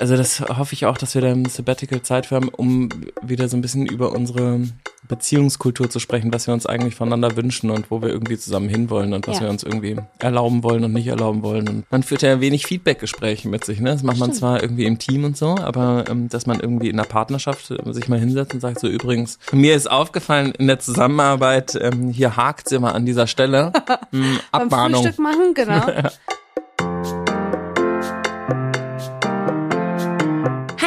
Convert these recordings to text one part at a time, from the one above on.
Also das hoffe ich auch, dass wir da ein Sabbatical Zeit für haben, um wieder so ein bisschen über unsere Beziehungskultur zu sprechen, was wir uns eigentlich voneinander wünschen und wo wir irgendwie zusammen hinwollen und was Ja. wir uns irgendwie erlauben wollen und nicht erlauben wollen. Und man führt ja wenig Feedback-Gespräche mit sich. Ne? Das macht man zwar irgendwie im Team und so, aber ähm, dass man irgendwie in einer Partnerschaft äh, sich mal hinsetzt und sagt, so übrigens, mir ist aufgefallen in der Zusammenarbeit, ähm, hier hakt immer an dieser Stelle. Hm, Beim Abmahnung. Frühstück machen, genau.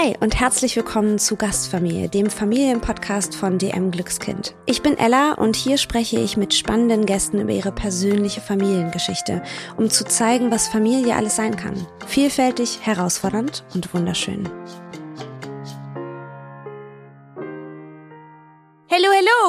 Hi und herzlich willkommen zu Gastfamilie, dem Familienpodcast von DM Glückskind. Ich bin Ella und hier spreche ich mit spannenden Gästen über ihre persönliche Familiengeschichte, um zu zeigen, was Familie alles sein kann. Vielfältig, herausfordernd und wunderschön.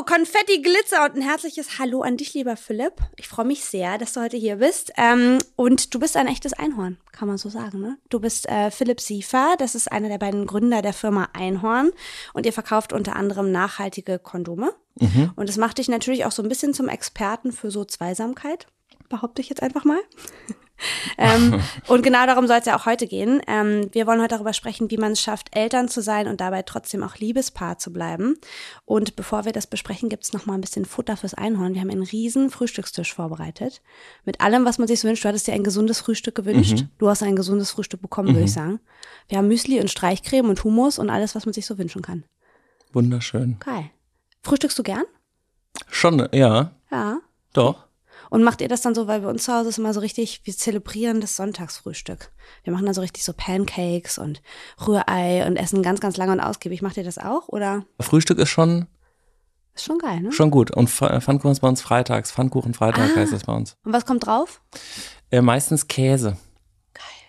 Konfetti, Glitzer und ein herzliches Hallo an dich, lieber Philipp. Ich freue mich sehr, dass du heute hier bist. Ähm, und du bist ein echtes Einhorn, kann man so sagen, ne? Du bist äh, Philipp Siefer, das ist einer der beiden Gründer der Firma Einhorn. Und ihr verkauft unter anderem nachhaltige Kondome. Und das macht dich natürlich auch so ein bisschen zum Experten für so Zweisamkeit, behaupte ich jetzt einfach mal. Ähm, und genau darum soll es ja auch heute gehen. Ähm, wir wollen heute darüber sprechen, wie man es schafft, Eltern zu sein und dabei trotzdem auch Liebespaar zu bleiben. Und bevor wir das besprechen, gibt es noch mal ein bisschen Futter fürs Einhorn. Wir haben einen riesen Frühstückstisch vorbereitet. Mit allem, was man sich so wünscht. Du hattest dir ein gesundes Frühstück gewünscht. Du hast ein gesundes Frühstück bekommen, würde ich sagen. Wir haben Müsli und Streichcreme und Hummus und alles, was man sich so wünschen kann. Wunderschön. Geil. Frühstückst du gern? Schon, ja, Ja. doch. Und macht ihr das dann so, weil bei uns zu Hause ist immer so richtig, wir zelebrieren das Sonntagsfrühstück. Wir machen dann so richtig so Pancakes und Rührei und essen ganz, ganz lange und ausgiebig. Macht ihr das auch oder? Frühstück ist schon Ist schon geil, ne? Schon gut. Und Pf- Pfannkuchen ist bei uns freitags. Pfannkuchen Freitag Ah. heißt das bei uns. Und was kommt drauf? Äh, meistens Käse.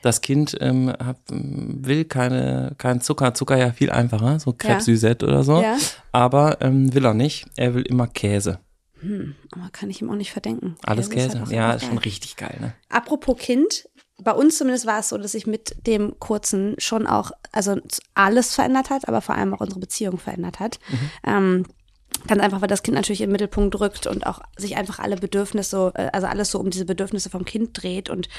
Das Kind ähm, hab, will keine, kein Zucker. Zucker ja viel einfacher, so Crêpe Ja. Suzette oder so. Ja. Aber ähm, will er nicht. Er will immer Käse. Hm, aber kann ich ihm auch nicht verdenken. Alles Käse halt ja, ist schon richtig geil, ne? Apropos Kind, bei uns zumindest war es so, dass sich mit dem Kurzen schon auch, also alles verändert hat, aber vor allem auch unsere Beziehung verändert hat. Ähm, ganz einfach, weil das Kind natürlich den Mittelpunkt rückt und auch sich einfach alle Bedürfnisse, äh, also alles so um diese Bedürfnisse vom Kind dreht und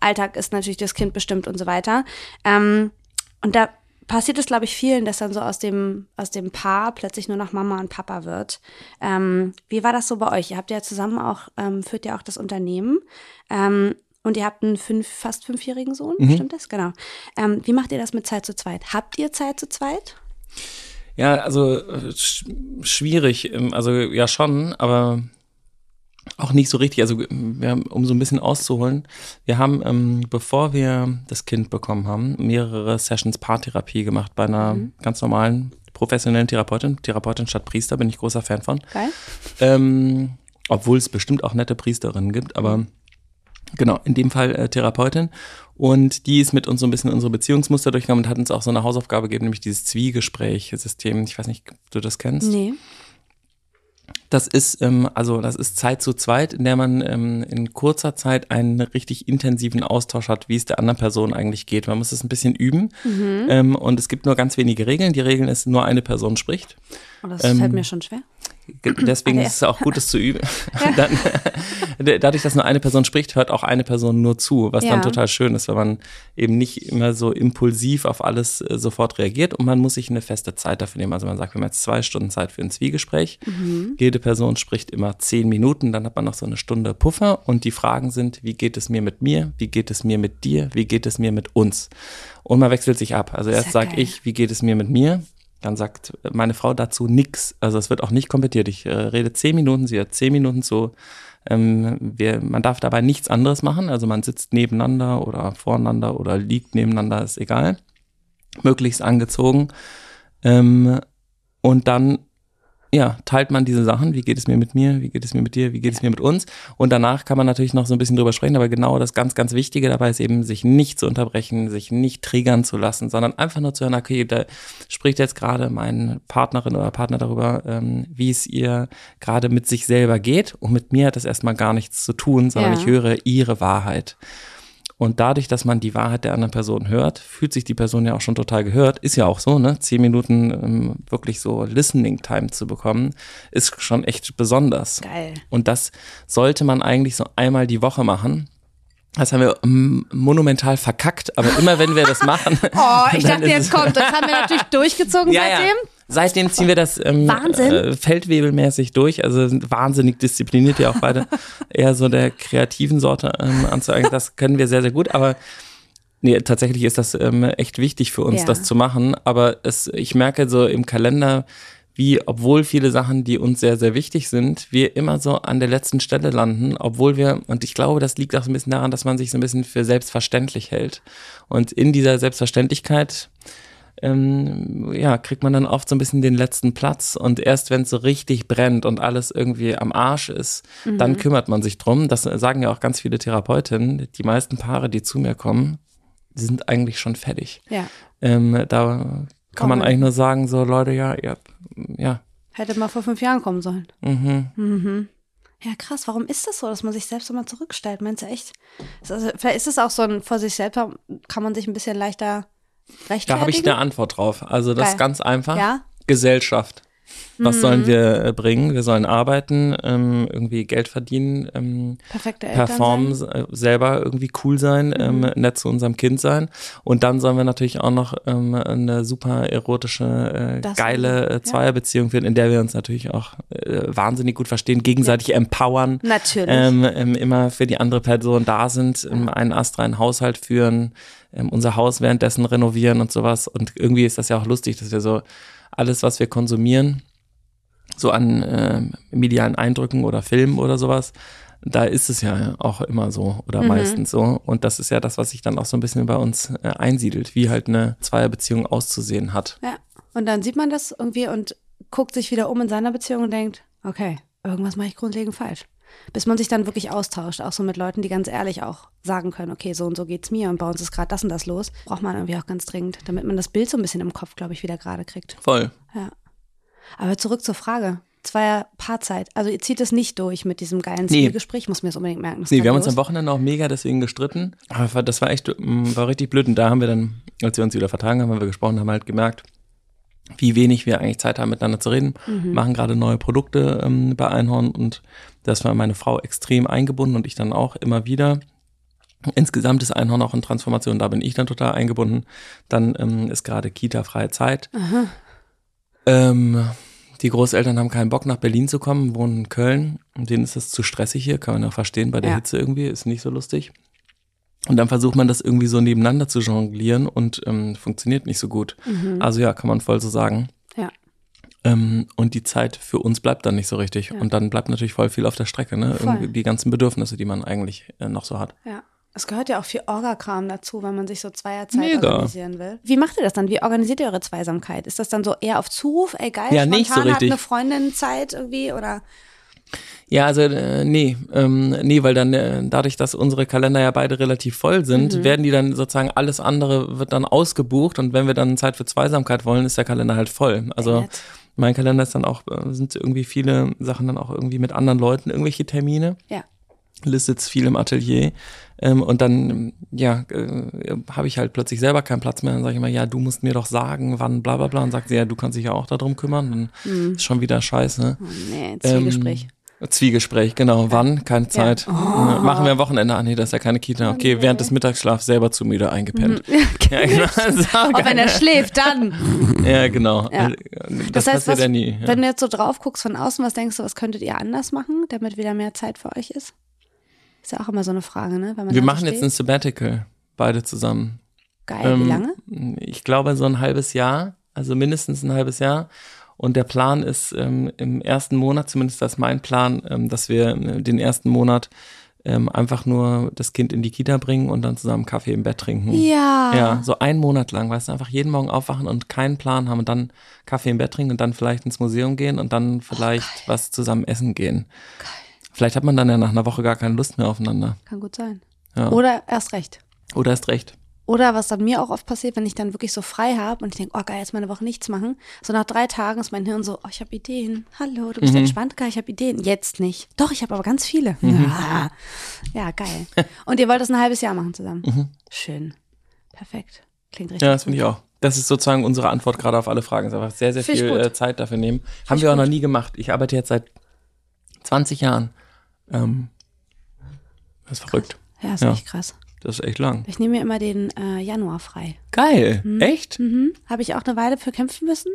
Alltag ist natürlich das Kind bestimmt und so weiter. Ähm, und da passiert es, glaube ich, vielen, dass dann so aus dem, aus dem Paar plötzlich nur noch Mama und Papa wird. Ähm, wie war das so bei euch? Ihr habt ja zusammen auch, ähm, führt ja auch das Unternehmen. Ähm, und ihr habt einen fünf, fast fünfjährigen Sohn, stimmt das? Genau. Ähm, wie macht ihr das mit Zeit zu zweit? Habt ihr Zeit zu zweit? Ja, also äh, sch schwierig. ähm, Also ja schon, aber auch nicht so richtig. Also wir haben, um so ein bisschen auszuholen, wir haben, ähm, bevor wir das Kind bekommen haben, mehrere Sessions Paartherapie gemacht bei einer ganz normalen professionellen Therapeutin, Therapeutin statt Priester, bin ich großer Fan von. Geil. Ähm, obwohl es bestimmt auch nette Priesterinnen gibt, aber genau, in dem Fall äh, Therapeutin. Und die ist mit uns so ein bisschen unsere Beziehungsmuster durchgegangen und hat uns auch so eine Hausaufgabe gegeben, nämlich dieses Zwiegespräch-System. Ich weiß nicht, ob du das kennst. Nee. Das ist, ähm, also das ist Zeit zu zweit, in der man ähm, in kurzer Zeit einen richtig intensiven Austausch hat, wie es der anderen Person eigentlich geht. Man muss es ein bisschen üben. Ähm, und es gibt nur ganz wenige Regeln. Die Regeln ist, nur eine Person spricht. Oh, das Ähm, fällt mir schon schwer. Ge- Deswegen Okay. ist es auch gut, es zu üben. Dann, dadurch, dass nur eine Person spricht, hört auch eine Person nur zu, was Ja. dann total schön ist, weil man eben nicht immer so impulsiv auf alles äh, sofort reagiert und man muss sich eine feste Zeit dafür nehmen. Also man sagt, wir haben jetzt zwei Stunden Zeit für ein Zwiegespräch. Mhm. Jede Person spricht immer zehn Minuten, dann hat man noch so eine Stunde Puffer und die Fragen sind, wie geht es mir mit mir, wie geht es mir mit dir, wie geht es mir mit uns? Und man wechselt sich ab. Also erst sage ich, wie geht es mir mit mir? Dann sagt meine Frau dazu nix. Also es wird auch nicht kompetiert. Ich äh, rede zehn Minuten, sie hat zehn Minuten zu. Ähm, wir, man darf dabei nichts anderes machen. Also man sitzt nebeneinander oder voreinander oder liegt nebeneinander, ist egal. Möglichst angezogen. Ähm, und dann ja, teilt man diese Sachen, wie geht es mir mit mir, wie geht es mir mit dir, wie geht es mir mit uns. Und danach kann man natürlich noch so ein bisschen drüber sprechen, aber genau das ganz, ganz Wichtige dabei ist eben, sich nicht zu unterbrechen, sich nicht triggern zu lassen, sondern einfach nur zu hören, okay, da spricht jetzt gerade meine Partnerin oder Partner darüber, ähm, wie es ihr gerade mit sich selber geht. Und mit mir hat das erstmal gar nichts zu tun, sondern Ja. ich höre ihre Wahrheit. Und dadurch, dass man die Wahrheit der anderen Person hört, fühlt sich die Person ja auch schon total gehört. Ist ja auch so, ne? Zehn Minuten ähm, wirklich so Listening Time zu bekommen, ist schon echt besonders. Geil. Und das sollte man eigentlich so einmal die Woche machen. Das haben wir mm, monumental verkackt, aber immer wenn wir das machen. Oh, ich dachte, jetzt kommt. Das haben wir natürlich durchgezogen Ja, ja. Seitdem. Ziehen wir das ähm. Äh, feldwebelmäßig durch. Also wahnsinnig diszipliniert ja auch beide. Eher so der kreativen Sorte ähm, anzueigen. Das können wir sehr, sehr gut. Aber nee, tatsächlich ist das ähm, echt wichtig für uns, Ja. das zu machen. Aber es, ich merke so im Kalender, wie, obwohl viele Sachen, die uns sehr, sehr wichtig sind, wir immer so an der letzten Stelle landen, obwohl wir, und ich glaube, das liegt auch so ein bisschen daran, dass man sich so ein bisschen für selbstverständlich hält. Und in dieser Selbstverständlichkeit ähm, ja, kriegt man dann oft so ein bisschen den letzten Platz und erst wenn es so richtig brennt und alles irgendwie am Arsch ist, dann kümmert man sich drum. Das sagen ja auch ganz viele Therapeutinnen. Die meisten Paare, die zu mir kommen, die sind eigentlich schon fertig. Ja. Ähm, da kann man eigentlich nur sagen, so Leute, ja, ja, ja, Hätte mal vor fünf Jahren kommen sollen. mhm. Mhm. Ja, krass. Warum ist das so, dass man sich selbst immer zurückstellt? Meinst du echt? Ist Also, vielleicht ist es auch so ein, vor sich selbst kann man sich ein bisschen leichter. Da habe ich eine Antwort drauf. Also das Geil. ist ganz einfach. Ja? Gesellschaft. Was Mhm. sollen wir äh, bringen? Wir sollen arbeiten, ähm, irgendwie Geld verdienen, ähm, performen, sein. äh, selber irgendwie cool sein, ähm, nett zu unserem Kind sein. Und dann sollen wir natürlich auch noch eine super erotische, äh, Das geile Zweierbeziehung führen, in der wir uns natürlich auch wahnsinnig gut verstehen, gegenseitig empowern. Natürlich. Immer für die andere Person da sind, einen astreinen Haushalt führen, ähm, unser Haus währenddessen renovieren und sowas. Und irgendwie ist das ja auch lustig, dass wir so alles, was wir konsumieren, so an ähm, medialen Eindrücken oder Filmen oder sowas, da ist es ja auch immer so oder meistens so. Und das ist ja das, was sich dann auch so ein bisschen bei uns äh, einsiedelt, wie halt eine Zweierbeziehung auszusehen hat. ja. Und dann sieht man das irgendwie und guckt sich wieder um in seiner Beziehung und denkt, okay, irgendwas mache ich grundlegend falsch. Bis man sich dann wirklich austauscht, auch so mit Leuten, die ganz ehrlich auch sagen können, okay, so und so geht's mir und bei uns ist gerade das und das los. Braucht man irgendwie auch ganz dringend, damit man das Bild so ein bisschen im Kopf, glaube ich, wieder gerade kriegt. Voll. Ja. Aber zurück zur Frage. Zweier Paarzeit. Also ihr zieht es nicht durch mit diesem geilen Nee. Zielgespräch. Ich muss mir das unbedingt merken. Das Nee, wir haben uns am. Wochenende auch mega deswegen gestritten. Aber das war echt, mm, war richtig blöd. Und da haben wir dann, als wir uns wieder vertragen haben, haben wir gesprochen, haben halt gemerkt, wie wenig wir eigentlich Zeit haben, miteinander zu reden. Machen gerade neue Produkte ähm, bei Einhorn und das war meine Frau extrem eingebunden und ich dann auch immer wieder. Insgesamt ist Einhorn auch in Transformation, da bin ich dann total eingebunden. Dann ähm, ist gerade Kita-freie Zeit. Ähm, die Großeltern haben keinen Bock, nach Berlin zu kommen, wohnen in Köln. Und denen ist das zu stressig hier, kann man ja verstehen, bei der Ja. Hitze irgendwie, ist nicht so lustig. Und dann versucht man das irgendwie so nebeneinander zu jonglieren und ähm, funktioniert nicht so gut. Also ja, kann man voll so sagen. Ja. Ähm, und die Zeit für uns bleibt dann nicht so richtig. Und dann bleibt natürlich voll viel auf der Strecke, ne? Voll. Irgendwie die ganzen Bedürfnisse, die man eigentlich äh, noch so hat. Ja. Es gehört ja auch viel Orga-Kram dazu, wenn man sich so Zweierzeit Mega. organisieren will. Wie macht ihr das dann? Wie organisiert ihr eure Zweisamkeit? Ist das dann so eher auf Zuruf? Ey, geil, Ja, nicht so spontan richtig. hat eine Freundin Zeit irgendwie oder? Ja, also äh, nee, ähm, nee, weil dann äh, dadurch, dass unsere Kalender ja beide relativ voll sind, Mhm. werden die dann sozusagen alles andere wird dann ausgebucht und wenn wir dann Zeit für Zweisamkeit wollen, ist der Kalender halt voll. Also nett. mein Kalender ist dann auch äh, sind irgendwie viele Sachen dann auch irgendwie mit anderen Leuten irgendwelche Termine. Ja. Liz sitzt viel im Atelier ähm, und dann ja äh, habe ich halt plötzlich selber keinen Platz mehr. Dann sage ich immer, ja, du musst mir doch sagen, wann bla bla bla. Und sagt sie, ja, du kannst dich ja auch darum kümmern. Dann ist schon wieder scheiße. Oh, nee, Zwiegespräch. Ähm, Zwiegespräch, genau. Wann? Keine Zeit. Oh. Äh, Machen wir am Wochenende. Ah, nee, das ist ja keine Kita. Okay, während des Mittagsschlafs selber zu müde eingepennt. Ja, genau. Auch wenn er schläft, dann. ja, genau. Ja. Äh, Das, Das, heißt, passiert was, ja nie. Ja. wenn du jetzt so drauf guckst von außen, was denkst du, was könntet ihr anders machen, damit wieder mehr Zeit für euch ist? Ist ja auch immer so eine Frage, ne? Wir machen jetzt steht. ein Sabbatical, beide zusammen. Geil, wie Ähm, lange? Ich glaube so ein halbes Jahr, also mindestens ein halbes Jahr. Und der Plan ist ähm, im ersten Monat, zumindest das ist mein Plan, ähm, dass wir äh, den ersten Monat ähm, einfach nur das Kind in die Kita bringen und dann zusammen Kaffee im Bett trinken. Ja. Ja, so einen Monat lang, weißt du, einfach jeden Morgen aufwachen und keinen Plan haben und dann Kaffee im Bett trinken und dann vielleicht ins Museum gehen und dann vielleicht was zusammen essen gehen. Vielleicht hat man dann ja nach einer Woche gar keine Lust mehr aufeinander. Kann gut sein. Ja. Oder erst recht. Oder ist recht. Oder was dann mir auch oft passiert, wenn ich dann wirklich so frei habe und ich denke, oh geil, jetzt mal eine Woche nichts machen. So nach drei Tagen ist mein Hirn so, oh, ich habe Ideen. Hallo, du bist Mhm. entspannt, geil, ich habe Ideen. Jetzt nicht. Doch, ich habe aber ganz viele. Ja. ja, geil. Und ihr wollt das ein halbes Jahr machen zusammen. Schön. Perfekt. Klingt richtig Mhm. Ja, das finde ich auch. Das ist sozusagen unsere Antwort gerade auf alle Fragen. Ist einfach sehr, sehr Find viel gut. äh, Zeit dafür nehmen. Haben wir auch noch nie gemacht. Ich arbeite jetzt seit 20 Jahren. Ähm, das ist verrückt. Ja, ist Ja. echt krass. Das ist echt lang. Ich nehme mir immer den äh, Januar frei. Geil. Echt? Mhm. Habe ich auch eine Weile für kämpfen müssen.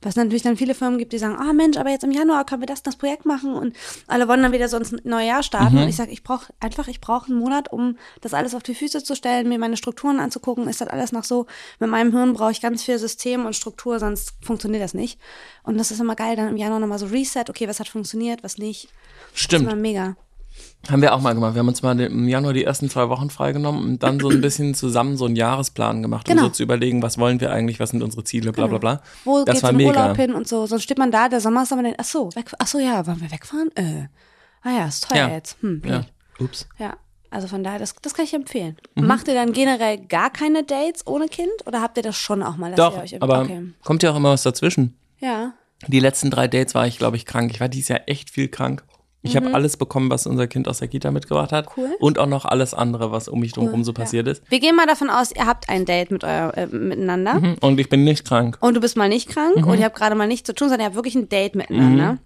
Was natürlich dann viele Firmen gibt, die sagen, ah Mensch, aber jetzt im Januar können wir das, das Projekt machen und alle wollen dann wieder so ins neue Jahr starten. Und ich sage, ich brauche einfach, ich brauche einen Monat, um das alles auf die Füße zu stellen, mir meine Strukturen anzugucken. Ist das alles noch so? Mit meinem Hirn brauche ich ganz viel System und Struktur, sonst funktioniert das nicht. Und das ist immer geil, dann im Januar nochmal so Reset, okay, was hat funktioniert, was nicht. Das ist immer Stimmt. mega. Haben wir auch mal gemacht. Wir haben uns mal im Januar die ersten zwei Wochen freigenommen und dann so ein bisschen zusammen so einen Jahresplan gemacht, Genau. um so zu überlegen, was wollen wir eigentlich, was sind unsere Ziele, bla bla bla. Wo das geht's war in mega. Urlaub hin und so. Sonst steht man da, der Sommer ist aber denkt, ach so, weg, ach so, ja, wollen wir wegfahren? Äh. Ah ja, ist teuer Ja. jetzt. Hm, blöd. Ja. Ups. Ja, also von daher, das, das kann ich empfehlen. Mhm. Macht ihr dann generell gar keine Dates ohne Kind oder habt ihr das schon auch mal? dass Doch, ihr euch aber okay. kommt ja auch immer was dazwischen. Ja, Die letzten drei Dates war ich, glaube ich, krank. Ich war dieses Jahr echt viel krank. Ich habe alles bekommen, was unser Kind aus der Kita mitgebracht hat. Mhm. Cool. Und auch noch alles andere, was um mich drumherum so passiert ist. wir gehen mal davon aus, ihr habt ein Date mit euer, äh, miteinander Mhm. Und ich bin nicht krank. und du bist mal nicht krank Mhm. und ihr habt gerade mal nichts zu tun, sondern ihr habt wirklich ein Date miteinander.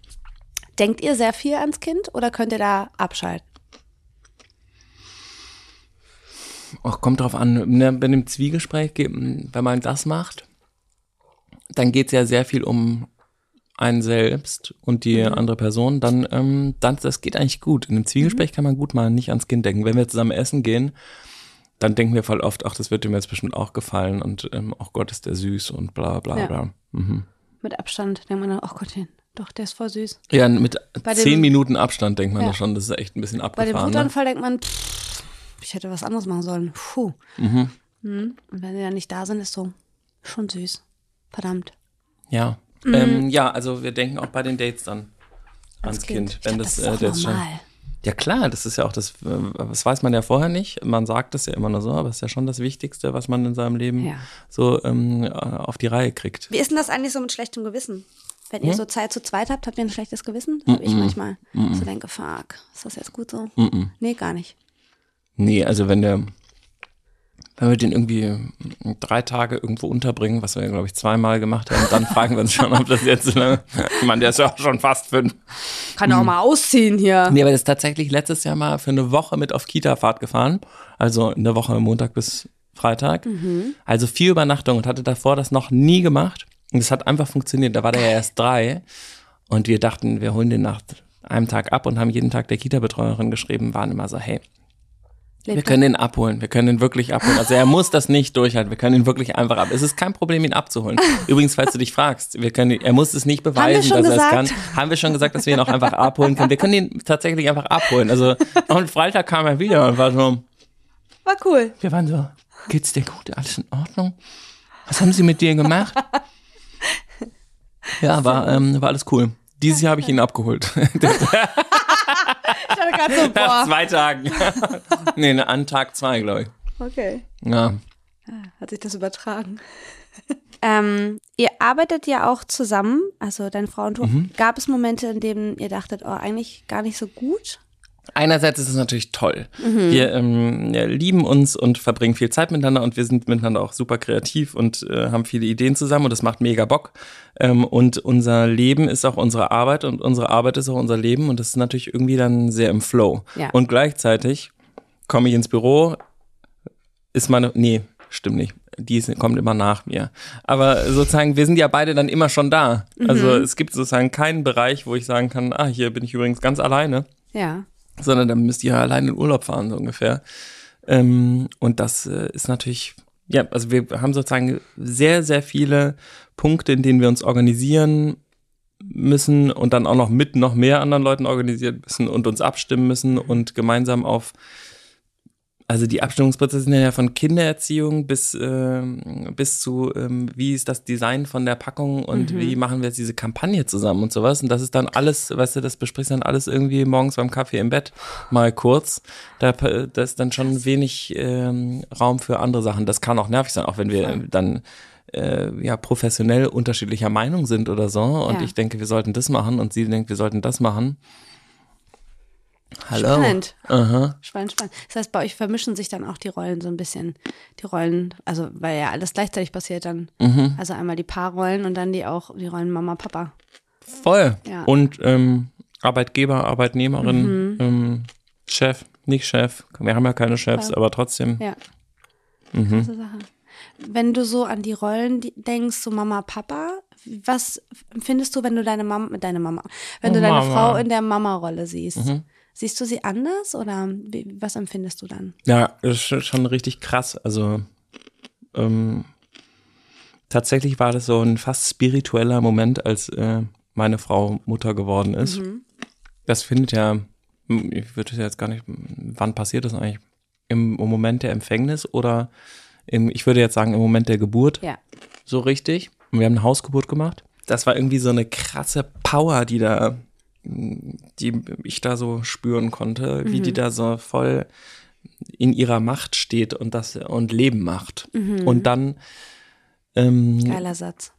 Denkt ihr sehr viel ans Kind oder könnt ihr da abschalten? Ach, kommt drauf an. Ne, bei dem Zwiegespräch, ge- wenn man das macht, dann geht es ja sehr viel um einen selbst und die Mhm. andere Person. Dann, ähm, dann, das geht eigentlich gut. In einem Mhm. Zwiegespräch kann man gut mal nicht ans Kind denken. Wenn wir zusammen essen gehen, dann denken wir voll oft, ach, das wird ihm jetzt bestimmt auch gefallen und ähm, ach Gott, ist der süß und bla bla Ja. bla. Mhm. Mit Abstand denkt man dann, oh Gott, doch, der ist voll süß. Ja, mit Bei dem- zehn Minuten Abstand denkt man Ja. da schon, das ist echt ein bisschen Bei dem abgefahren. Ne? Wutanfall denkt man, pff, ich hätte was anderes machen sollen. Puh. Mhm. Und wenn die dann nicht da sind, ist so schon süß. Verdammt. Ja. Mhm. Ähm, ja, also wir denken auch bei den Dates dann ans Kind. Ich Wenn glaub, das, das ist äh, der ist schon, normal. ja klar, das ist ja auch das, äh, das weiß man ja vorher nicht. Man sagt es ja immer nur so, aber es ist ja schon das Wichtigste, was man in seinem Leben Ja. so ähm, äh, auf die Reihe kriegt. Wie ist denn das eigentlich so mit schlechtem Gewissen? Wenn ihr so Zeit zu zweit habt, habt ihr ein schlechtes Gewissen? Das habe ich manchmal. So denke, fuck, ist das jetzt gut so? Nee, gar nicht. Nee, also wenn der, wenn wir den irgendwie ähm, drei Tage irgendwo unterbringen, was wir glaube ich, zweimal gemacht haben, dann fragen wir uns schon, ob das jetzt so lange, ich meine, der ist ja auch schon fast fünf. Kann auch mal ausziehen hier. Nee, aber das ist tatsächlich letztes Jahr mal für eine Woche mit auf Kita-Fahrt gefahren. Also eine Woche Montag bis Freitag. Also vier Übernachtungen und hatte davor das noch nie gemacht. Und es hat einfach funktioniert. Da war der ja erst drei. Und wir dachten, wir holen den nach einem Tag ab und haben jeden Tag der Kita-Betreuerin geschrieben, waren immer so, hey, wir können den abholen. Wir können den wirklich abholen. Also er muss das nicht durchhalten. Wir können ihn wirklich einfach ab. Es ist kein Problem, ihn abzuholen. Übrigens, falls du dich fragst, wir können, ihn- er muss es nicht beweisen, dass er es kann. gesagt? Haben wir schon gesagt, dass wir ihn auch einfach abholen können. Wir können ihn tatsächlich einfach abholen. Also, und Freitag kam er wieder und war so, War cool. wir waren so, geht's dir gut? Alles in Ordnung? Was haben sie mit dir gemacht? Ja, war, ähm, war alles cool. Dieses Jahr habe ich ihn abgeholt. Ich hatte gerade so, Nach boah. zwei Tagen. nee, ne, an Tag zwei, glaube ich. Okay. Ja. Hat sich das übertragen. ähm, ihr arbeitet ja auch zusammen, also deine Frau und du. Mhm. Gab es Momente, in denen ihr dachtet, oh, eigentlich gar nicht so gut? Einerseits ist es natürlich toll. Wir ähm, ja, lieben uns und verbringen viel Zeit miteinander und wir sind miteinander auch super kreativ und äh, haben viele Ideen zusammen und das macht mega Bock. Ähm, und unser Leben ist auch unsere Arbeit und unsere Arbeit ist auch unser Leben und das ist natürlich irgendwie dann sehr im Flow. Ja. Und gleichzeitig komme ich ins Büro, ist meine, nee, stimmt nicht. Die kommt immer nach mir. Aber sozusagen, wir sind ja beide dann immer schon da. Also es gibt sozusagen keinen Bereich, wo ich sagen kann, ah, hier bin ich übrigens ganz alleine Ja. Sondern dann müsst ihr allein in Urlaub fahren, so ungefähr. Ähm, und das äh, ist natürlich, ja, also wir haben sozusagen sehr, sehr viele Punkte, in denen wir uns organisieren müssen und dann auch noch mit noch mehr anderen Leuten organisieren müssen und uns abstimmen müssen und gemeinsam auf also die Abstimmungsprozesse sind ja von Kindererziehung bis, ähm, bis zu, ähm, wie ist das Design von der Packung und wie machen wir jetzt diese Kampagne zusammen und sowas. Und das ist dann alles, weißt du, das besprichst du dann alles irgendwie morgens beim Kaffee im Bett mal kurz. Da, da ist dann schon wenig ähm, Raum für andere Sachen. Das kann auch nervig sein, auch wenn wir dann äh, ja professionell unterschiedlicher Meinung sind oder so. Und Ja. ich denke, wir sollten das machen und sie denkt, wir sollten das machen. Hallo. Spannend. Aha. Spannend, spannend. Das heißt, bei euch vermischen sich dann auch die Rollen so ein bisschen. Die Rollen, also weil ja alles gleichzeitig passiert dann. Mhm. Also einmal die Paarrollen und dann die auch die Rollen Mama, Papa. Voll. Ja. Und ähm, Arbeitgeber, Arbeitnehmerin, ähm, Chef, Nicht Chef. Wir haben ja keine Chefs, Ja. aber trotzdem. Ja. Mhm. Sache. Wenn du so an die Rollen denkst, so Mama, Papa, was empfindest du, wenn du deine Mama, deine Mama, wenn du Oh, deine Mama. Frau in der Mama-Rolle siehst? Mhm. Siehst du sie anders oder wie, was empfindest du dann? Ja, das ist schon- richtig krass. Also ähm, tatsächlich war das so ein fast spiritueller Moment, als äh, meine Frau Mutter geworden ist. Mhm. Das findet ja, hm, ich würde jetzt gar nicht, wann passiert das eigentlich? Im, im Moment der Empfängnis oder im, ich würde jetzt sagen, im Moment der Geburt Ja. so richtig. Und wir haben eine Hausgeburt gemacht. Das war irgendwie so eine krasse Power, die da, die ich da so spüren konnte, wie die da so voll in ihrer Macht steht und das und Leben macht. Und dann ähm, Geiler Satz.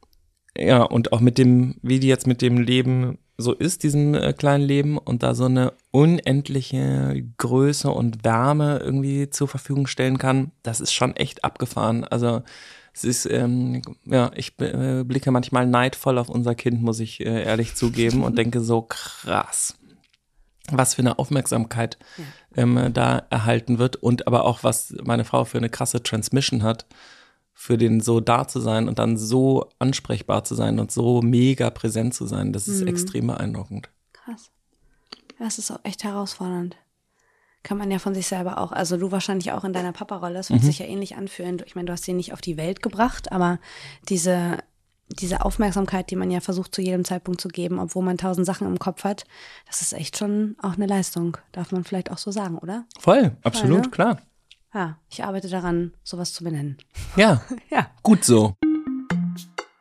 ja, und auch mit dem, wie die jetzt mit dem Leben so ist, diesem äh, kleinen Leben, und da so eine unendliche Größe und Wärme irgendwie zur Verfügung stellen kann, das ist schon echt abgefahren. Also es ist, ähm, ja, ich äh, blicke manchmal neidvoll auf unser Kind, muss ich äh, ehrlich zugeben, und denke so krass, was für eine Aufmerksamkeit ähm, da erhalten wird und aber auch, was meine Frau für eine krasse Transmission hat für den so da zu sein und dann so ansprechbar zu sein und so mega präsent zu sein, das ist extrem beeindruckend. Krass. Das ist auch echt herausfordernd. Kann man ja von sich selber auch, also du wahrscheinlich auch in deiner Papa-Rolle, es wird sich ja ähnlich anfühlen. Ich meine, du hast sie nicht auf die Welt gebracht, aber diese, diese Aufmerksamkeit, die man ja versucht zu jedem Zeitpunkt zu geben, obwohl man tausend Sachen im Kopf hat, das ist echt schon auch eine Leistung. Darf man vielleicht auch so sagen, oder? Voll, absolut, ne? klar. Ja, ich arbeite daran, sowas zu benennen. Ja, Ja. gut so.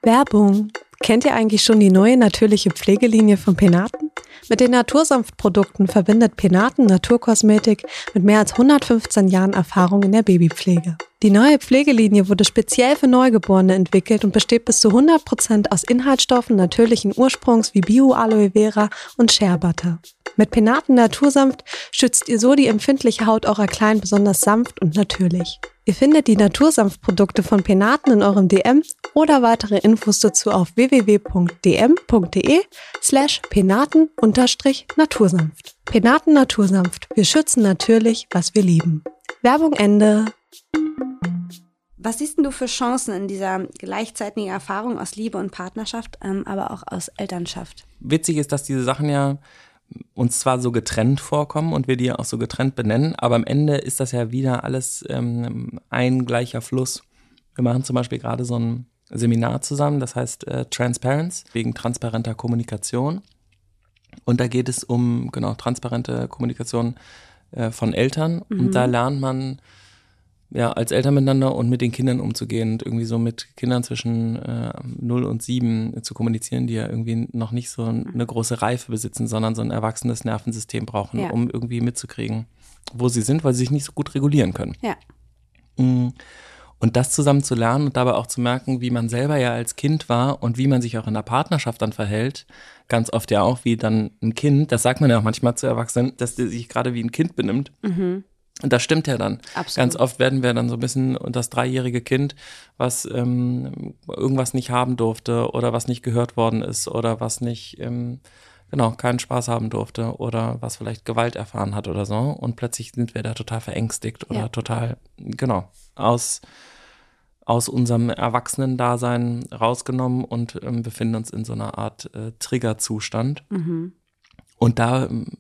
Werbung. Kennt ihr eigentlich schon die neue natürliche Pflegelinie von Penaten? Mit den Natursanftprodukten verbindet Penaten Naturkosmetik mit mehr als 115 Jahren Erfahrung in der Babypflege. Die neue Pflegelinie wurde speziell für Neugeborene entwickelt und besteht bis zu 100% aus Inhaltsstoffen natürlichen Ursprungs wie Bio-Aloe Vera und Shea Butter. Mit Penaten Natursanft schützt ihr so die empfindliche Haut eurer Kleinen besonders sanft und natürlich. Ihr findet die Natursanftprodukte von Penaten in eurem DM oder weitere Infos dazu auf www.dm.de slash penaten-natursanft. Penaten Natursanft. Wir schützen natürlich, was wir lieben. Werbung Ende. Was siehst denn du für Chancen in dieser gleichzeitigen Erfahrung aus Liebe und Partnerschaft, ähm, aber auch aus Elternschaft? Witzig ist, dass diese Sachen ja uns zwar so getrennt vorkommen und wir die auch so getrennt benennen, aber am Ende ist das ja wieder alles ähm, ein gleicher Fluss. Wir machen zum Beispiel gerade so ein Seminar zusammen, das heißt äh, Transparency, wegen transparenter Kommunikation. Und da geht es um, genau, transparente Kommunikation äh, von Eltern. Und da lernt man, ja, als Eltern miteinander und mit den Kindern umzugehen und irgendwie so mit Kindern zwischen äh, 0 und 7 zu kommunizieren, die ja irgendwie noch nicht so eine große Reife besitzen, sondern so ein erwachsenes Nervensystem brauchen, Ja. um irgendwie mitzukriegen, wo sie sind, weil sie sich nicht so gut regulieren können. Ja. Mm. Und das zusammen zu lernen und dabei auch zu merken, wie man selber ja als Kind war und wie man sich auch in der Partnerschaft dann verhält, ganz oft ja auch wie dann ein Kind, das sagt man ja auch manchmal zu Erwachsenen, dass der sich gerade wie ein Kind benimmt. Und das stimmt ja dann. Absolut. Ganz oft werden wir dann so ein bisschen das dreijährige Kind, was ähm, irgendwas nicht haben durfte oder was nicht gehört worden ist oder was nicht, ähm, genau, keinen Spaß haben durfte oder was vielleicht Gewalt erfahren hat oder so. Und plötzlich sind wir da total verängstigt oder Ja. total, genau, aus, aus unserem Erwachsenen-Dasein rausgenommen und ähm, befinden uns in so einer Art äh, Triggerzustand. Und da, ähm,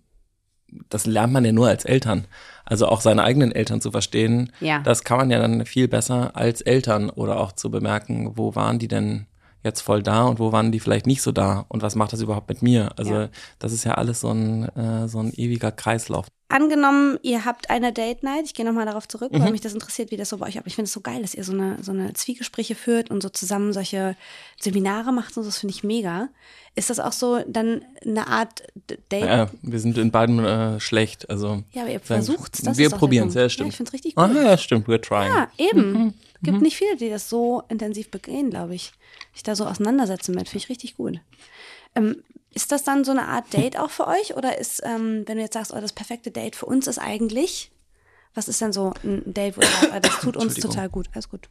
das lernt man ja nur als Eltern. Also auch seine eigenen Eltern zu verstehen, Ja. das kann man ja dann viel besser als Eltern oder auch zu bemerken, wo waren die denn jetzt voll da und wo waren die vielleicht nicht so da und was macht das überhaupt mit mir? Also Ja. das ist ja alles so ein, äh, so ein ewiger Kreislauf. Angenommen, ihr habt eine Date Night, ich gehe nochmal darauf zurück, Mhm. weil mich das interessiert, wie das so bei euch ab. Ich finde es so geil, dass ihr so eine, so eine Zwiegespräche führt und so zusammen solche Seminare macht und so, das finde ich mega. Ist das auch so dann eine Art Date? Ja, wir sind in beiden äh, schlecht. Also Ja, aber ihr versucht's, das Wir probieren es, ja, stimmt. Ja, ich find's richtig Ah, gut. ja, stimmt, we're trying. Ja, eben. Mhm. Gibt nicht viele, die das so intensiv begehen, glaube ich. Sich da so auseinandersetzen mit, finde ich richtig gut. Ähm, ist das dann so eine Art Date auch für euch? Oder ist, ähm, wenn du jetzt sagst, oh, das perfekte Date für uns ist eigentlich, was ist denn so ein Date, wo ihr sagt, oh, das tut uns total gut? Alles gut.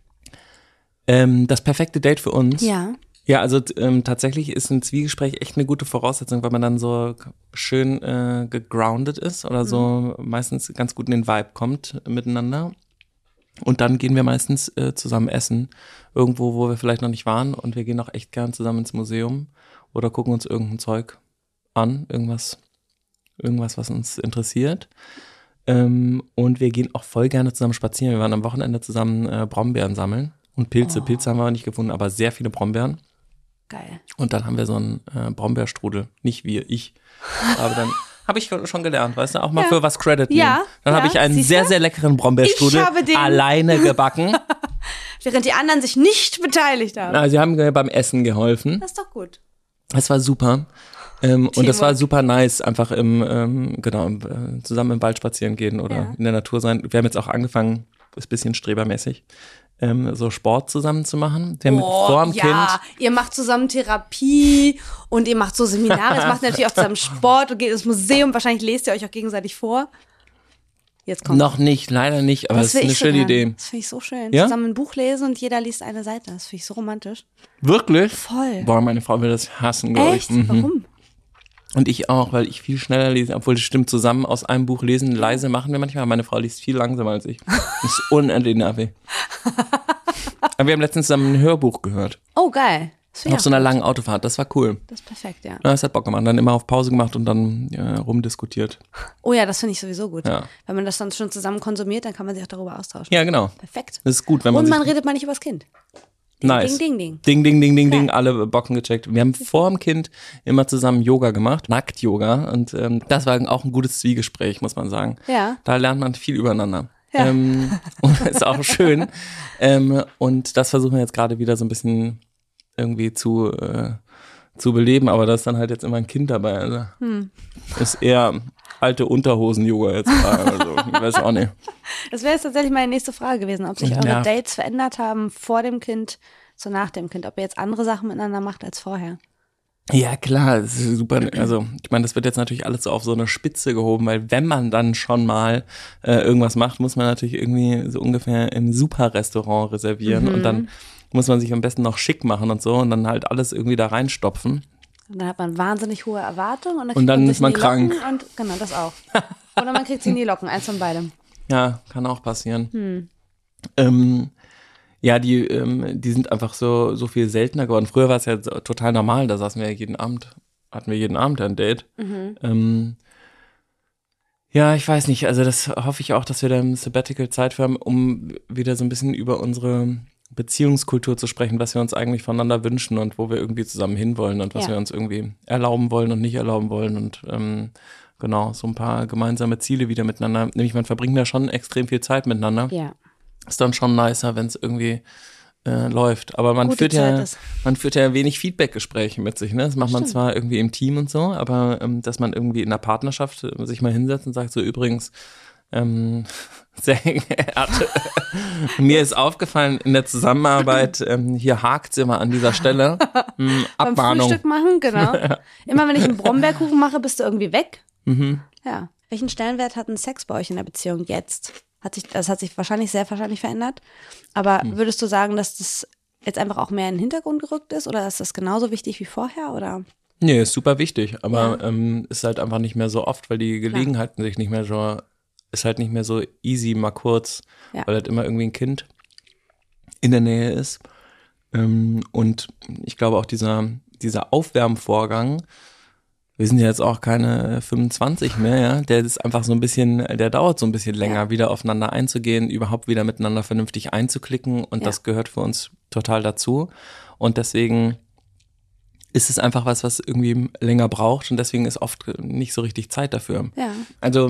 Ähm, das perfekte Date für uns Ja. Ja, also ähm, tatsächlich ist ein Zwiegespräch echt eine gute Voraussetzung, weil man dann so schön äh, gegroundet ist oder so meistens ganz gut in den Vibe kommt miteinander. Und dann gehen wir meistens äh, zusammen essen, irgendwo, wo wir vielleicht noch nicht waren. Und wir gehen auch echt gern zusammen ins Museum oder gucken uns irgendein Zeug an, irgendwas, irgendwas, was uns interessiert. Ähm, und wir gehen auch voll gerne zusammen spazieren. Wir waren am Wochenende zusammen äh, Brombeeren sammeln und Pilze. Pilze haben wir nicht gefunden, aber sehr viele Brombeeren. Geil. Und dann haben wir so einen äh, Brombeerstrudel. Nicht wir, ich. Aber dann habe ich schon gelernt, weißt du, auch mal Ja. für was Credit nehmen. Ja, Dann habe ja, ich einen siehst sehr, sehr leckeren Brombeerstrudel habe alleine gebacken. Während die anderen sich nicht beteiligt haben. Also sie haben mir beim Essen geholfen. Das ist doch gut. Es war super. Ähm, und das war super nice, einfach im, ähm, genau, äh, zusammen im Wald spazieren gehen oder Ja. in der Natur sein. Wir haben jetzt auch angefangen, ist ein bisschen strebermäßig, ähm, so Sport zusammen zu machen. Wir haben vor dem ja, Kind. ihr macht zusammen Therapie und ihr macht so Seminare. Jetzt macht ihr natürlich auch zusammen Sport und geht ins Museum. Wahrscheinlich lest ihr euch auch gegenseitig vor. Jetzt kommt Noch nicht, leider nicht, aber es ist will eine so schöne. Idee. Das finde ich so schön. Ja? Zusammen ein Buch lesen und jeder liest eine Seite. Das finde ich so romantisch. Wirklich? Voll. Boah, meine Frau will das hassen, glaube ich. Mhm. Warum? Und ich auch, weil ich viel schneller lese, obwohl das stimmt zusammen aus einem Buch lesen. Leise machen wir manchmal. Meine Frau liest viel langsamer als ich. Das ist unendlich nervig. Aber wir haben letztens zusammen ein Hörbuch gehört. Oh, geil. Das finde Auf so einer langen Autofahrt. Das war cool. Das ist perfekt, ja. Ja, es hat Bock gemacht. Dann immer auf Pause gemacht und dann ja, rumdiskutiert. Oh ja, das finde ich sowieso gut. Ja. Wenn man das dann schon zusammen konsumiert, dann kann man sich auch darüber austauschen. Ja, genau. Perfekt. Das ist gut, wenn man Und man redet mal nicht übers Kind. Ding, Nice. ding, ding, ding. Ding, ding, ding, ding, ding, alle Bocken gecheckt. Wir haben vor dem Kind immer zusammen Yoga gemacht, Nackt-Yoga. Und ähm, das war auch ein gutes Zwiegespräch, muss man sagen. Ja. Da lernt man viel übereinander. Ja. Ähm, und ist auch schön. ähm, und das versuchen wir jetzt gerade wieder so ein bisschen irgendwie zu, äh, zu beleben, aber da ist dann halt jetzt immer ein Kind dabei. Also Hm. Ist eher alte Unterhosen-Yoga jetzt. Also, ich weiß auch nicht. Das wäre jetzt tatsächlich meine nächste Frage gewesen, ob sich eure Ja. Dates verändert haben vor dem Kind zu nach dem Kind. Ob ihr jetzt andere Sachen miteinander macht als vorher. Ja, klar, das ist super. Also, ich meine, das wird jetzt natürlich alles so auf so eine Spitze gehoben, weil wenn man dann schon mal äh, irgendwas macht, muss man natürlich irgendwie so ungefähr im Super-Restaurant reservieren und dann muss man sich am besten noch schick machen und so und dann halt alles irgendwie da reinstopfen. Und dann hat man wahnsinnig hohe Erwartungen und dann, Und dann man ist man krank. Locken Und genau, das auch. Oder man kriegt sie in die Locken, eins von beidem. Ja, kann auch passieren. Ähm, ja, die, ähm, die sind einfach so, so viel seltener geworden. Früher war es ja total normal, da saßen wir jeden Abend, hatten wir jeden Abend ein Date. Ähm, ja, ich weiß nicht, also das hoffe ich auch, dass wir da im Sabbatical Zeit haben, um wieder so ein bisschen über unsere Beziehungskultur zu sprechen, was wir uns eigentlich voneinander wünschen und wo wir irgendwie zusammen hinwollen und was Ja. wir uns irgendwie erlauben wollen und nicht erlauben wollen und ähm, genau, so ein paar gemeinsame Ziele wieder miteinander. Nämlich man verbringt da schon extrem viel Zeit miteinander. Ja. Ist dann schon nicer, wenn es irgendwie äh, läuft. Aber man Gute führt ja, Zeit ist. man führt ja wenig Feedback-Gespräche mit sich. Ne? Das macht man Stimmt. zwar irgendwie im Team und so, aber ähm, dass man irgendwie in der Partnerschaft sich mal hinsetzt und sagt so übrigens, ähm, sehr geehrte, mir ist aufgefallen in der Zusammenarbeit, ähm, hier hakt's immer an dieser Stelle. Hm, Beim Abmahnung. Frühstück machen, genau. Immer wenn ich einen Brombeerkuchen mache, bist du irgendwie weg. Mhm. Ja. Welchen Stellenwert hat ein Sex bei euch in der Beziehung jetzt? Hat sich, das hat sich wahrscheinlich sehr wahrscheinlich verändert. Aber Hm. würdest du sagen, dass das jetzt einfach auch mehr in den Hintergrund gerückt ist oder ist das genauso wichtig wie vorher? Oder? Nee, ist super wichtig, aber ähm, ist halt einfach nicht mehr so oft, weil die Gelegenheiten sich nicht mehr so, ist halt nicht mehr so easy mal kurz, Ja. weil halt immer irgendwie ein Kind in der Nähe ist. Ähm, und ich glaube auch dieser, dieser Aufwärmvorgang, wir sind ja jetzt auch keine 25 mehr, ja, der ist einfach so ein bisschen, der dauert so ein bisschen länger, Ja. wieder aufeinander einzugehen, überhaupt wieder miteinander vernünftig einzuklicken und Ja. das gehört für uns total dazu. Und deswegen ist es einfach was, was irgendwie länger braucht und deswegen ist oft nicht so richtig Zeit dafür. Ja. Also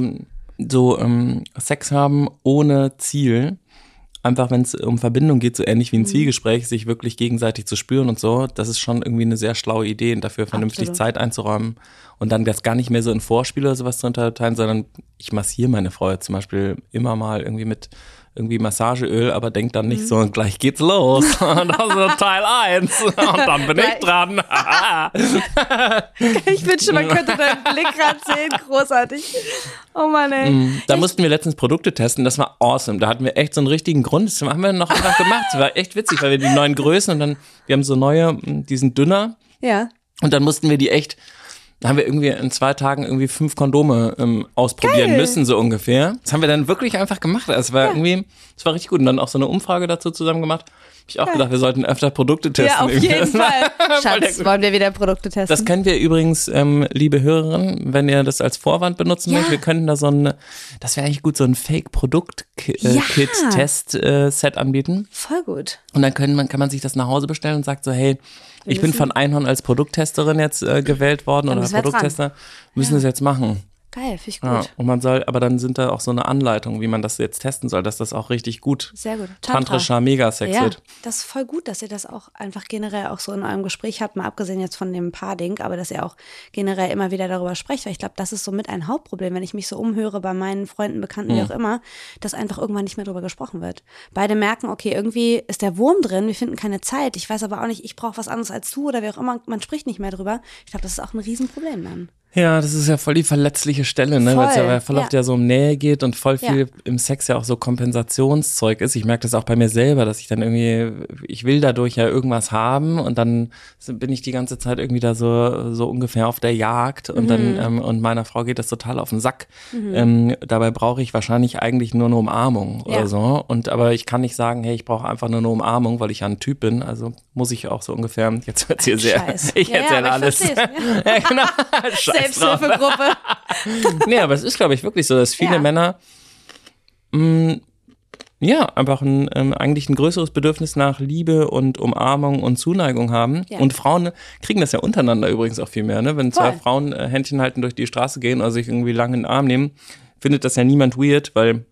so ähm, Sex haben ohne Ziel, einfach wenn es um Verbindung geht, so ähnlich wie ein Zwiegespräch, sich wirklich gegenseitig zu spüren und so, das ist schon irgendwie eine sehr schlaue Idee und dafür vernünftig Absolut. Zeit einzuräumen und dann das gar nicht mehr so in Vorspiele oder sowas zu unterteilen, sondern ich massiere meine Frau jetzt zum Beispiel immer mal irgendwie mit irgendwie Massageöl, aber denkt dann nicht so, gleich geht's los. Und das ist Teil 1. Und dann bin ich dran. Ich wünsche, man könnte deinen Blick gerade sehen. Großartig. Oh Mann, ey. Da mussten wir letztens Produkte testen, das war awesome. Da hatten wir echt so einen richtigen Grund. Das haben wir noch einfach gemacht. Das war echt witzig, weil wir die neuen Größen und dann, wir haben so neue, die sind dünner. Ja. Und dann mussten wir die echt, da haben wir irgendwie in zwei Tagen irgendwie fünf Kondome ähm, ausprobieren Geil. müssen, so ungefähr. Das haben wir dann wirklich einfach gemacht. Es war irgendwie, es war richtig gut. Und dann auch so eine Umfrage dazu zusammen gemacht. Hab ich auch gedacht, wir sollten öfter Produkte testen. Ja, auf jeden Fall. Schatz, wollen wir wieder Produkte testen? das können wir übrigens, ähm, liebe Hörerinnen, wenn ihr das als Vorwand benutzen Ja. möchtet, wir könnten da so ein, das wäre eigentlich gut, so ein Ja. Fake-Produkt-Kit-Test-Set anbieten. Voll gut. Und dann können man, kann man sich das nach Hause bestellen und sagt so, hey, ich bin von Einhorn als Produkttesterin jetzt äh, gewählt worden oder wir dran. Produkttester, müssen das jetzt machen. Geil, finde ich gut. Ja, und man soll, aber dann sind da auch so eine Anleitung, wie man das jetzt testen soll, dass das auch richtig gut Sehr gut. Tantra. tantrischer Megasex Ja, wird. das ist voll gut, dass ihr das auch einfach generell auch so in eurem Gespräch habt, mal abgesehen jetzt von dem Paar-Ding, aber dass ihr auch generell immer wieder darüber sprecht, weil ich glaube, das ist so mit ein Hauptproblem, wenn ich mich so umhöre bei meinen Freunden, Bekannten, wie auch immer, dass einfach irgendwann nicht mehr darüber gesprochen wird. Beide merken, okay, irgendwie ist der Wurm drin, wir finden keine Zeit, ich weiß aber auch nicht, ich brauche was anderes als du oder wie auch immer, man spricht nicht mehr drüber. Ich glaube, das ist auch ein Riesenproblem dann. Ja, das ist ja voll die verletzliche Stelle, ne? Weil es ja voll ja. oft ja so um Nähe geht und voll viel Ja. im Sex ja auch so Kompensationszeug ist. Ich merke das auch bei mir selber, dass ich dann irgendwie, ich will dadurch ja irgendwas haben und dann bin ich die ganze Zeit irgendwie da so, so ungefähr auf der Jagd und Mhm. dann, ähm, und meiner Frau geht das total auf den Sack. Ähm, dabei brauche ich wahrscheinlich eigentlich nur eine Umarmung Ja. oder so. Und aber ich kann nicht sagen, hey, ich brauche einfach nur eine Umarmung, weil ich ja ein Typ bin. Also muss ich auch so ungefähr, jetzt wird's hier sehr, Scheiß. ich erzähle ich alles. versteh's, ja, genau. Selbsthilfegruppe. Nee, aber es ist, glaube ich, wirklich so, dass viele Ja. Männer mh, ja einfach ein, ähm, eigentlich ein größeres Bedürfnis nach Liebe und Umarmung und Zuneigung haben. Ja. Und Frauen kriegen das ja untereinander übrigens auch viel mehr. Ne? Wenn zwei Voll. Frauen äh, Händchen halten durch die Straße gehen oder sich irgendwie lange in den Arm nehmen, findet das ja niemand weird, weil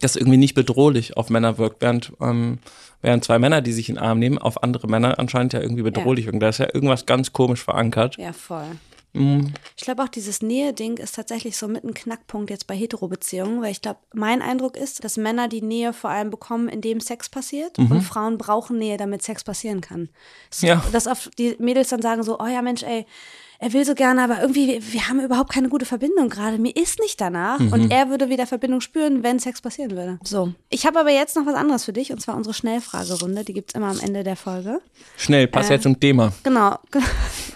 das irgendwie nicht bedrohlich auf Männer wirkt, während, ähm, während zwei Männer, die sich in den Arm nehmen, auf andere Männer anscheinend ja irgendwie bedrohlich wirken. Da ist ja irgendwas ganz komisch verankert. Ja, voll. Mhm. Ich glaube auch, dieses Nähe-Ding ist tatsächlich so mit ein Knackpunkt jetzt bei Hetero-Beziehungen, weil ich glaube, mein Eindruck ist, dass Männer die Nähe vor allem bekommen, indem Sex passiert und Frauen brauchen Nähe, damit Sex passieren kann. So, Ja. Dass oft die Mädels dann sagen so, oh ja Mensch, ey, er will so gerne, aber irgendwie, wir, haben überhaupt keine gute Verbindung gerade. Mir ist nicht danach. Und er würde wieder Verbindung spüren, wenn Sex passieren würde. So. Ich habe aber jetzt noch was anderes für dich, und zwar unsere Schnellfragerunde. Die gibt's immer am Ende der Folge. Schnell, pass Äh. jetzt zum Thema. Genau.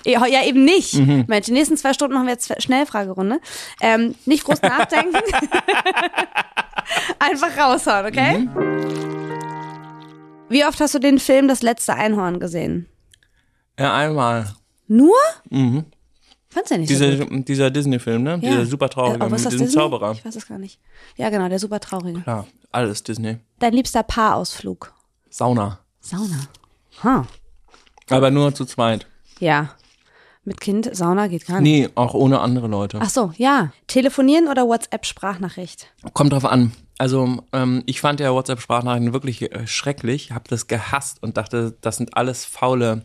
Ja, ja, eben nicht. Mensch, die nächsten zwei Stunden machen wir jetzt Schnellfragerunde. Ähm, nicht groß nachdenken. Einfach raushauen, okay? Wie oft hast du den Film Das letzte Einhorn gesehen? Ja, einmal. Nur? Mhm. Fandst du ja nicht so Diese, gut. dieser Disney-Film, ne? Ja. Dieser super traurige, Äh, mit diesem Disney? Zauberer. Ich weiß es gar nicht. Ja, genau, der super traurige. Klar, alles Disney. Dein liebster Paarausflug? Sauna. Sauna. Ha. Aber nur zu zweit. Ja. Mit Kind, Sauna geht gar nicht. Nee, auch ohne andere Leute. Ach so, ja. Telefonieren oder WhatsApp-Sprachnachricht? Kommt drauf an. Also, ähm, ich fand ja WhatsApp-Sprachnachrichten wirklich äh, schrecklich, hab das gehasst und dachte, das sind alles faule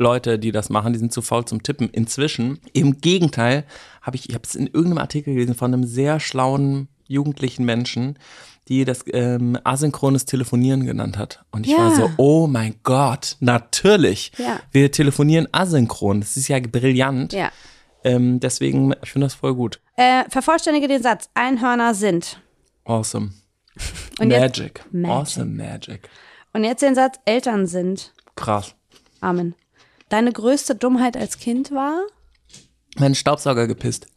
Leute, die das machen, die sind zu faul zum Tippen. Inzwischen, im Gegenteil, habe ich, ich habe es in irgendeinem Artikel gelesen von einem sehr schlauen jugendlichen Menschen, die das ähm, asynchrones Telefonieren genannt hat. Und ich Ja. war so, oh mein Gott, natürlich. Ja. Wir telefonieren asynchron. Das ist ja brillant. Ja. Ähm, deswegen, ich finde das voll gut. Äh, vervollständige den Satz. Einhörner sind. Awesome. Magic. Magic. Awesome Magic. Und jetzt den Satz. Eltern sind. Krass. Amen. Deine größte Dummheit als Kind war? Mein Staubsauger gepisst.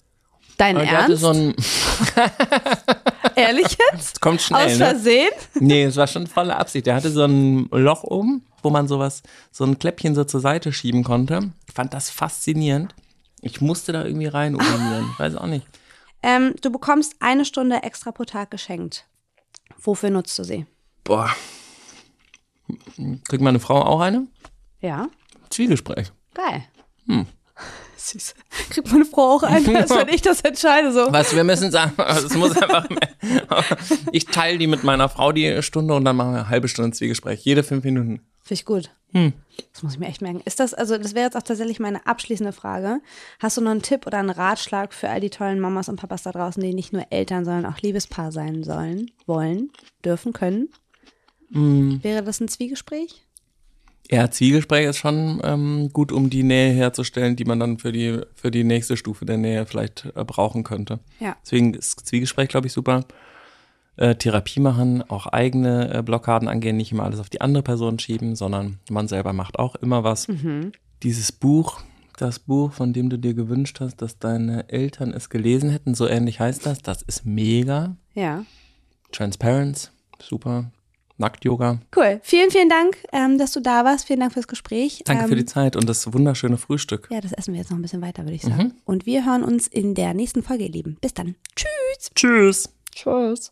Dein hatte Ernst? so ein, Ehrlich jetzt? kommt schnell, Aus ne? Versehen? Nee, es war schon volle Absicht. Der hatte so ein Loch oben, wo man sowas, so ein Kläppchen so zur Seite schieben konnte. Ich fand das faszinierend. Ich musste da irgendwie rein urinieren. Weiß auch nicht. Ähm, du bekommst eine Stunde extra pro Tag geschenkt. Wofür nutzt du sie? Boah. Kriegt meine Frau auch eine? Ja. Zwiegespräch. Geil. Hm. Süß. Kriegt meine Frau auch ein, als wenn ich das entscheide. So. Was, wir müssen sagen, es muss einfach, ich teile die mit meiner Frau die Stunde und dann machen wir eine halbe Stunde Zwiegespräch, jede fünf Minuten. Finde ich gut. Hm. Das muss ich mir echt merken. Ist das, also das wäre jetzt auch tatsächlich meine abschließende Frage. Hast du noch einen Tipp oder einen Ratschlag für all die tollen Mamas und Papas da draußen, die nicht nur Eltern, sondern auch Liebespaar sein sollen, wollen, dürfen, können? Wäre das ein Zwiegespräch? Ja, Zwiegespräch ist schon ähm, gut, um die Nähe herzustellen, die man dann für die, für die nächste Stufe der Nähe vielleicht äh, brauchen könnte. Ja. Deswegen ist Zwiegespräch, glaube ich, super. Äh, Therapie machen, auch eigene äh, Blockaden angehen, nicht immer alles auf die andere Person schieben, sondern man selber macht auch immer was. Dieses Buch, das Buch, von dem du dir gewünscht hast, dass deine Eltern es gelesen hätten, so ähnlich heißt das, das ist mega. Ja. Transparence, super. Nackt-Yoga. Cool. Vielen, vielen Dank, ähm, dass du da warst. Vielen Dank fürs Gespräch. Danke ähm, für die Zeit und das wunderschöne Frühstück. Ja, das essen wir jetzt noch ein bisschen weiter, würde ich sagen. Und wir hören uns in der nächsten Folge, ihr Lieben. Bis dann. Tschüss. Tschüss. Tschüss.